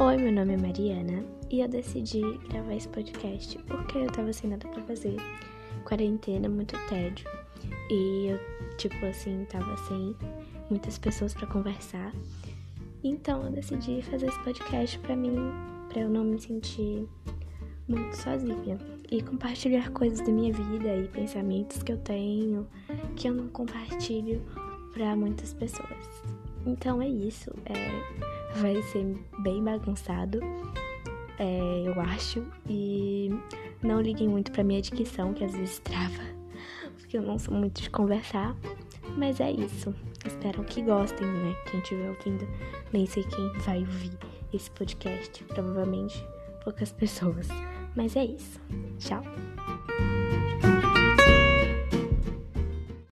Oi, meu nome é Mariana e eu decidi gravar esse podcast porque eu tava sem nada pra fazer. Quarentena, muito tédio. E eu, tipo assim, tava sem muitas pessoas para conversar. Então eu decidi fazer esse podcast pra mim, pra eu não me sentir muito sozinha e compartilhar coisas da minha vida e pensamentos que eu tenho que eu não compartilho para muitas pessoas. Então é isso. É, vai ser bem bagunçado, é, eu acho. E não liguem muito pra minha dicção, que às vezes trava, porque eu não sou muito de conversar. Mas é isso. Espero que gostem, né? Quem estiver ouvindo, nem sei quem vai ouvir esse podcast. Provavelmente poucas pessoas. Mas é isso. Tchau.